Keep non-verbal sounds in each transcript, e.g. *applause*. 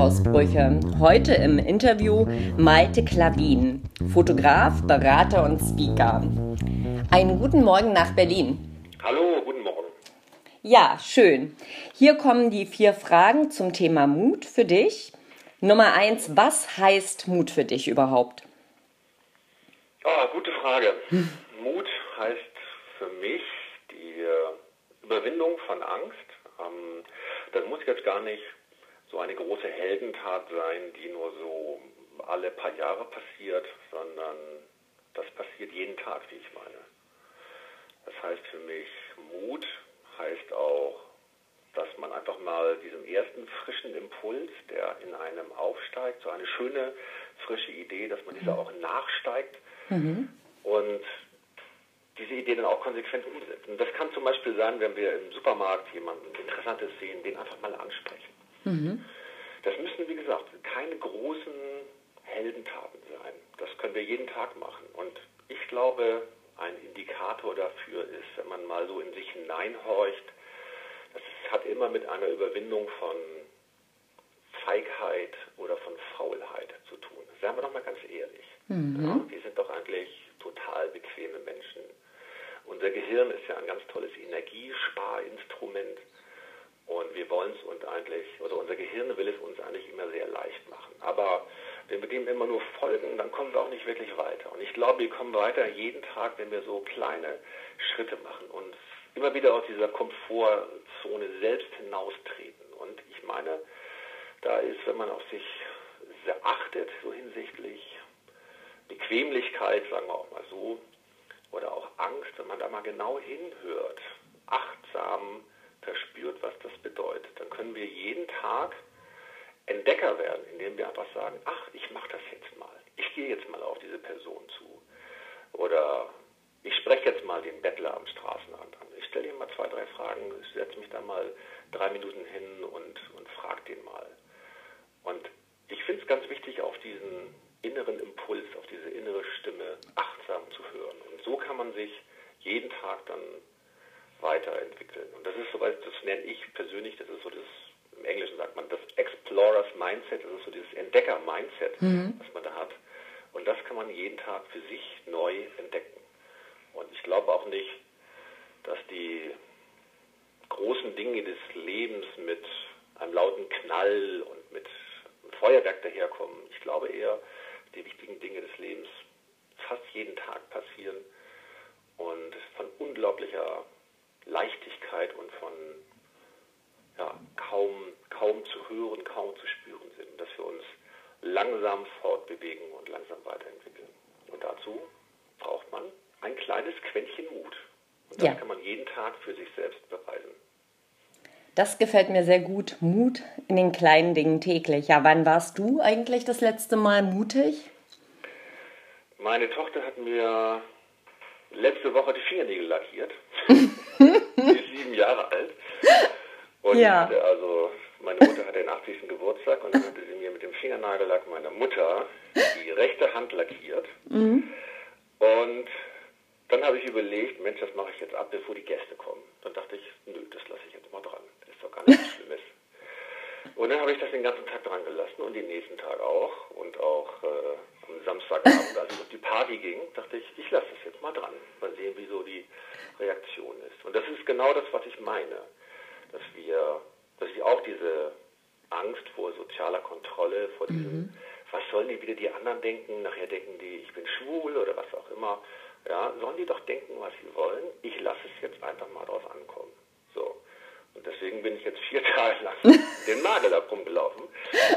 Wutausbrüche. Heute im Interview Malte Klavin, Fotograf, Berater und Speaker. Einen guten Morgen nach Berlin. Hallo, guten Morgen. Ja, schön. Hier kommen die vier Fragen zum Thema Mut für dich. Nummer eins, was heißt Mut für dich überhaupt? Ah, gute Frage. *laughs* Mut heißt für mich die Überwindung von Angst. Ähm, das muss jetzt gar nicht so eine große Heldentat sein, die nur so alle paar Jahre passiert, sondern das passiert jeden Tag, wie ich meine. Das heißt für mich, Mut heißt auch, dass man einfach mal diesem ersten frischen Impuls, der in einem aufsteigt, so eine schöne frische Idee, dass man dieser auch nachsteigt mhm. und diese Idee dann auch konsequent umsetzt. Und das kann zum Beispiel sein, wenn wir im Supermarkt jemanden Interessantes sehen, den einfach mal ansprechen. Mhm. Das müssen, wie gesagt, keine großen Heldentaten sein. Das können wir jeden Tag machen. Und ich glaube, ein Indikator dafür ist, wenn man mal so in sich hineinhorcht, das hat immer mit einer Überwindung von Feigheit oder von Faulheit zu tun. Seien wir doch mal ganz ehrlich. Mhm. Ja, wir sind doch eigentlich total bequeme Menschen. Unser Gehirn ist ja ein ganz tolles Energiesparinstrument. Und wir wollen es uns eigentlich, oder unser Gehirn will es uns eigentlich immer sehr leicht machen. Aber wenn wir dem immer nur folgen, dann kommen wir auch nicht wirklich weiter. Und ich glaube, wir kommen weiter jeden Tag, wenn wir so kleine Schritte machen und immer wieder aus dieser Komfortzone selbst hinaustreten. Und ich meine, da ist, wenn man auf sich sehr achtet, so hinsichtlich Bequemlichkeit, sagen wir auch mal so, oder auch Angst, wenn man da mal genau hinhört, achtsam verspürt, was das bedeutet, dann können wir jeden Tag Entdecker werden, indem wir einfach sagen, ach, ich mache das jetzt mal. Ich gehe jetzt mal auf diese Person zu. Oder ich spreche jetzt mal den Bettler am Straßenrand an. Ich stelle ihm mal zwei, drei Fragen, ich setze mich da mal drei Minuten hin und, und frage den mal. Und ich finde es ganz wichtig, auf diesen inneren Impuls, auf diese innere Stimme achtsam zu hören. Und so kann man sich jeden Tag dann weiterentwickeln. Und das ist soweit, das nenne ich persönlich, das ist so das, im Englischen sagt man, das Explorers Mindset, das ist so dieses Entdecker-Mindset, mhm. was man da hat. Und das kann man jeden Tag für sich neu entdecken. Und ich glaube auch nicht, dass die großen Dinge des Lebens mit einem lauten Knall und mit einem Feuerwerk daherkommen. Ich glaube eher, die wichtigen Dinge des Lebens fast jeden Tag passieren und von unglaublicher Leichtigkeit und von ja, kaum, kaum zu hören, kaum zu spüren sind, dass wir uns langsam fortbewegen und langsam weiterentwickeln. Und dazu braucht man ein kleines Quäntchen Mut. Und das ja. kann man jeden Tag für sich selbst beweisen. Das gefällt mir sehr gut. Mut in den kleinen Dingen täglich. Ja, wann warst du eigentlich das letzte Mal mutig? Meine Tochter hat mir letzte Woche die Fingernägel lackiert. *laughs* Sie ist sieben Jahre alt. Und ja. hatte also, meine Mutter hatte den 80. Geburtstag und dann hatte sie mir mit dem Fingernagellack meiner Mutter die rechte Hand lackiert. Mhm. Und dann habe ich überlegt, Mensch, das mache ich jetzt ab, bevor die Gäste kommen. Dann dachte ich, nö, das lasse ich jetzt mal dran. Das ist doch gar nichts Schlimmes. Und dann habe ich das den ganzen Tag dran gelassen und den nächsten Tag auch. Und auch äh, am Samstagabend, als es auf die Party ging, dachte ich, ich lasse es jetzt mal dran. Mal sehen, wie so die Reaktion ist. Und das ist genau das, was ich meine. Dass wir, dass ich auch diese Angst vor sozialer Kontrolle, vor diesem, mhm. was sollen die wieder die anderen denken, nachher denken die, ich bin schwul oder was auch immer. Ja, sollen die doch denken, was sie wollen. Ich lasse es jetzt einfach mal drauf ankommen. So. Und deswegen bin ich jetzt vier *laughs* Tage lang den Nagel ab rumgelaufen,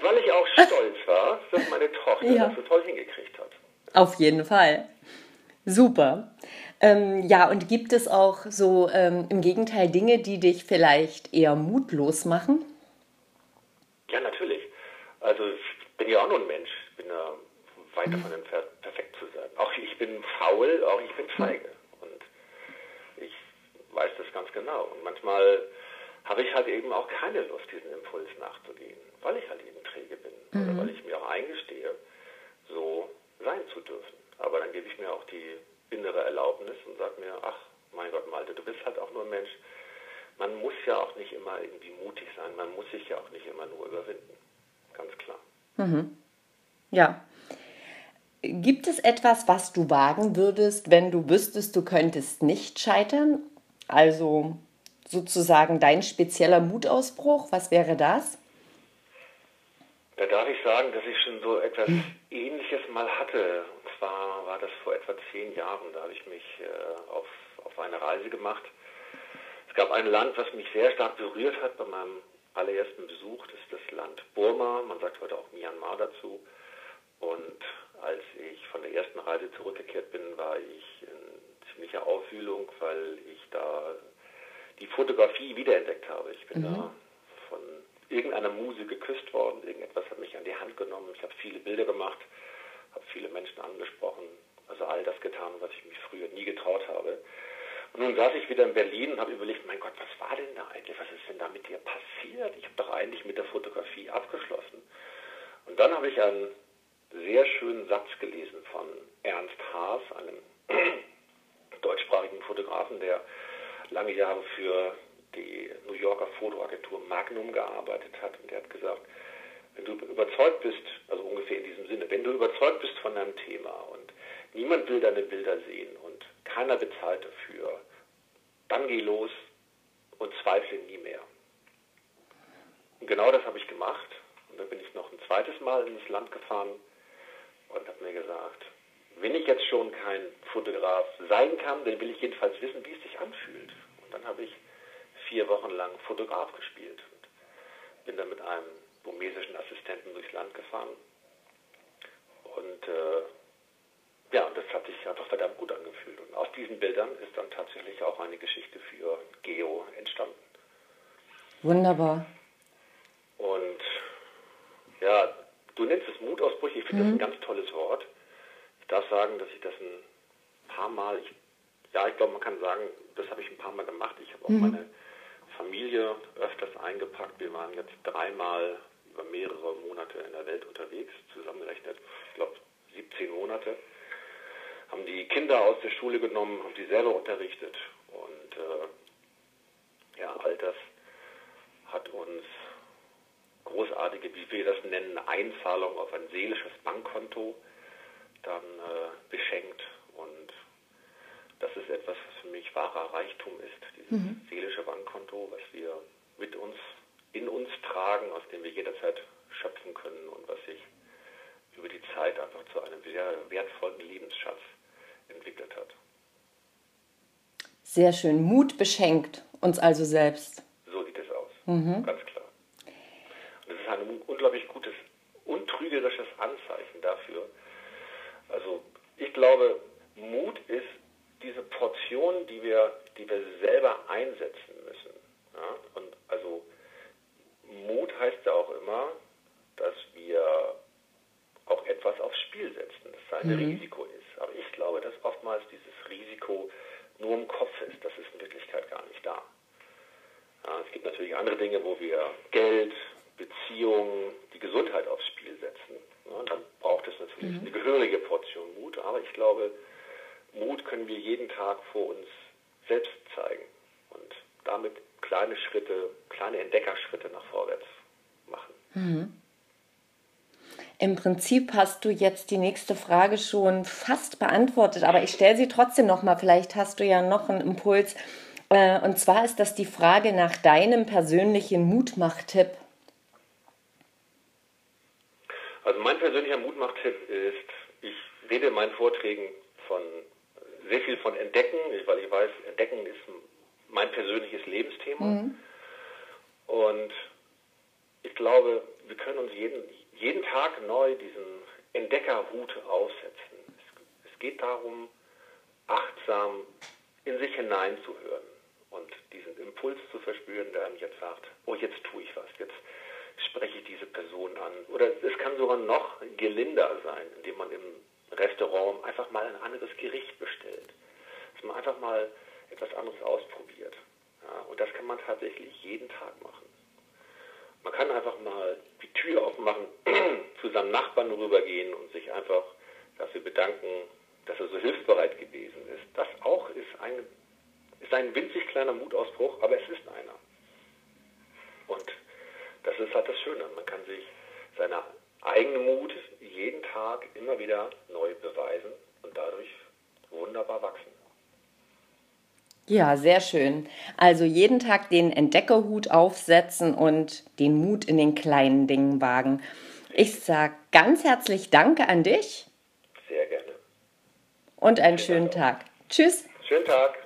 weil ich auch stolz war, dass meine Tochter ja. das so toll hingekriegt hat. Auf jeden Fall. Super. Ähm, ja, und gibt es auch so ähm, im Gegenteil Dinge, die dich vielleicht eher mutlos machen? Ja, natürlich. Also ich bin ja auch nur ein Mensch. Ich bin ja weit davon entfernt, perfekt zu sein. Auch ich bin faul, auch ich bin feige. Und ich weiß das ganz genau. Und manchmal habe ich halt eben auch keine Lust, diesen Impuls nachzugehen, weil ich halt eben träge bin mhm. oder weil ich mir auch eingestehe, so sein zu dürfen. Aber dann gebe ich mir auch die innere Erlaubnis und sage mir, ach, mein Gott, Malte, du bist halt auch nur ein Mensch. Man muss ja auch nicht immer irgendwie mutig sein, man muss sich ja auch nicht immer nur überwinden. ganz klar. Mhm. Ja. Gibt es etwas, was du wagen würdest, wenn du wüsstest, du könntest nicht scheitern? Also sozusagen dein spezieller Mutausbruch, was wäre das? Da darf ich sagen, dass ich schon so etwas Ähnliches mal hatte. Und zwar war das vor etwa zehn Jahren. Da habe ich mich äh, auf, auf eine Reise gemacht. Es gab ein Land, was mich sehr stark berührt hat bei meinem allerersten Besuch. Das ist das Land Burma. Man sagt heute auch Myanmar dazu. Und als ich von der ersten Reise zurückgekehrt bin, war ich in ziemlicher Aufwühlung, weil ich da die Fotografie wiederentdeckt habe. Ich bin mhm. da irgendeiner Muse geküsst worden, irgendetwas hat mich an die Hand genommen, ich habe viele Bilder gemacht, habe viele Menschen angesprochen, also all das getan, was ich mich früher nie getraut habe. Und nun saß ich wieder in Berlin und habe überlegt, mein Gott, was war denn da eigentlich? Was ist denn da mit dir passiert? Ich habe doch eigentlich mit der Fotografie abgeschlossen. Und dann habe ich einen sehr schönen Satz gelesen von Ernst Haas, einem *clears throat* deutschsprachigen Fotografen, der lange Jahre für die New Yorker Fotoagentur Magnum gearbeitet hat und der hat gesagt, wenn du überzeugt bist, also ungefähr in diesem Sinne, wenn du überzeugt bist von deinem Thema und niemand will deine Bilder sehen und keiner bezahlt dafür, dann geh los und zweifle nie mehr. Und genau das habe ich gemacht und dann bin ich noch ein zweites Mal ins Land gefahren und habe mir gesagt, wenn ich jetzt schon kein Fotograf sein kann, dann will ich jedenfalls wissen, wie es sich anfühlt. Und dann habe ich vier Wochen lang Fotograf gespielt und bin dann mit einem burmesischen Assistenten durchs Land gefahren. Und äh, ja, und das hat sich einfach verdammt gut angefühlt. Und aus diesen Bildern ist dann tatsächlich auch eine Geschichte für Geo entstanden. Wunderbar. Und ja, du nennst es Mutausbrüche. Ich finde mhm. das ein ganz tolles Wort. Ich darf sagen, dass ich das ein paar Mal, ich, ja, ich glaube, man kann sagen, das habe ich ein paar Mal gemacht. Ich habe auch mhm. meine Familie öfters eingepackt. Wir waren jetzt dreimal über mehrere Monate in der Welt unterwegs, zusammengerechnet, ich glaube 17 Monate. Haben die Kinder aus der Schule genommen, haben die selber unterrichtet. Und äh, ja, all das hat uns großartige, wie wir das nennen, Einzahlung auf ein seelisches Bankkonto dann äh, beschenkt. Und das ist etwas, was für mich wahrer Reichtum ist, dieses mhm. seelische Bankkonto, was wir mit uns, in uns tragen, aus dem wir jederzeit schöpfen können und was sich über die Zeit einfach zu einem sehr wertvollen Lebensschatz entwickelt hat. Sehr schön. Mut beschenkt uns also selbst. So sieht es aus, mhm. ganz klar. Und es ist ein unglaublich gutes, untrügerisches Anzeichen dafür. Also ich glaube, Mut ist diese Portion, die wir, die wir selber einsetzen müssen. Ja? Und also Mut heißt ja auch immer, dass wir auch etwas aufs Spiel setzen, dass es ein mhm. Risiko ist. Aber ich glaube, dass oftmals dieses Risiko nur im Kopf ist. Das ist in Wirklichkeit gar nicht da. Ja, es gibt natürlich andere Dinge, wo wir Geld, Beziehungen, die Gesundheit aufs Spiel setzen. Ja, dann braucht es natürlich mhm. eine gehörige Portion Mut. Aber ich glaube, Mut können wir jeden Tag vor uns selbst zeigen und damit kleine Schritte, kleine Entdeckerschritte nach vorwärts machen. Mhm. Im Prinzip hast du jetzt die nächste Frage schon fast beantwortet, aber ich stelle sie trotzdem noch mal. Vielleicht hast du ja noch einen Impuls. Äh, und zwar ist das die Frage nach deinem persönlichen Mutmachtipp. Also mein persönlicher Mutmachtipp ist, ich rede in meinen Vorträgen von sehr viel von Entdecken, weil ich weiß, Entdecken ist mein persönliches Lebensthema. Mhm. Und ich glaube, wir können uns jeden, jeden Tag neu diesen Entdeckerhut aufsetzen. Es, es geht darum, achtsam in sich hineinzuhören und diesen Impuls zu verspüren, der einem jetzt sagt, oh, jetzt tue ich was, jetzt spreche ich diese Person an. Oder es kann sogar noch gelinder sein, indem man im Restaurant einfach mal ein anderes Gericht bestellt. Man einfach mal etwas anderes ausprobiert. Ja, und das kann man tatsächlich jeden Tag machen. Man kann einfach mal die Tür aufmachen, *clears throat* zu seinem Nachbarn rübergehen und sich einfach dafür bedanken, dass er so hilfsbereit gewesen ist. Das auch ist ein, ist ein winzig kleiner Mutausbruch, aber es ist einer. Und das ist halt das Schöne. Man kann sich seiner eigenen Mut jeden Tag immer wieder neu beweisen und dadurch wunderbar wachsen. Ja, sehr schön. Also jeden Tag den Entdeckerhut aufsetzen und den Mut in den kleinen Dingen wagen. Ich sage ganz herzlich Danke an dich. Sehr gerne. Und einen schönen Tag. Tschüss. Schönen Tag.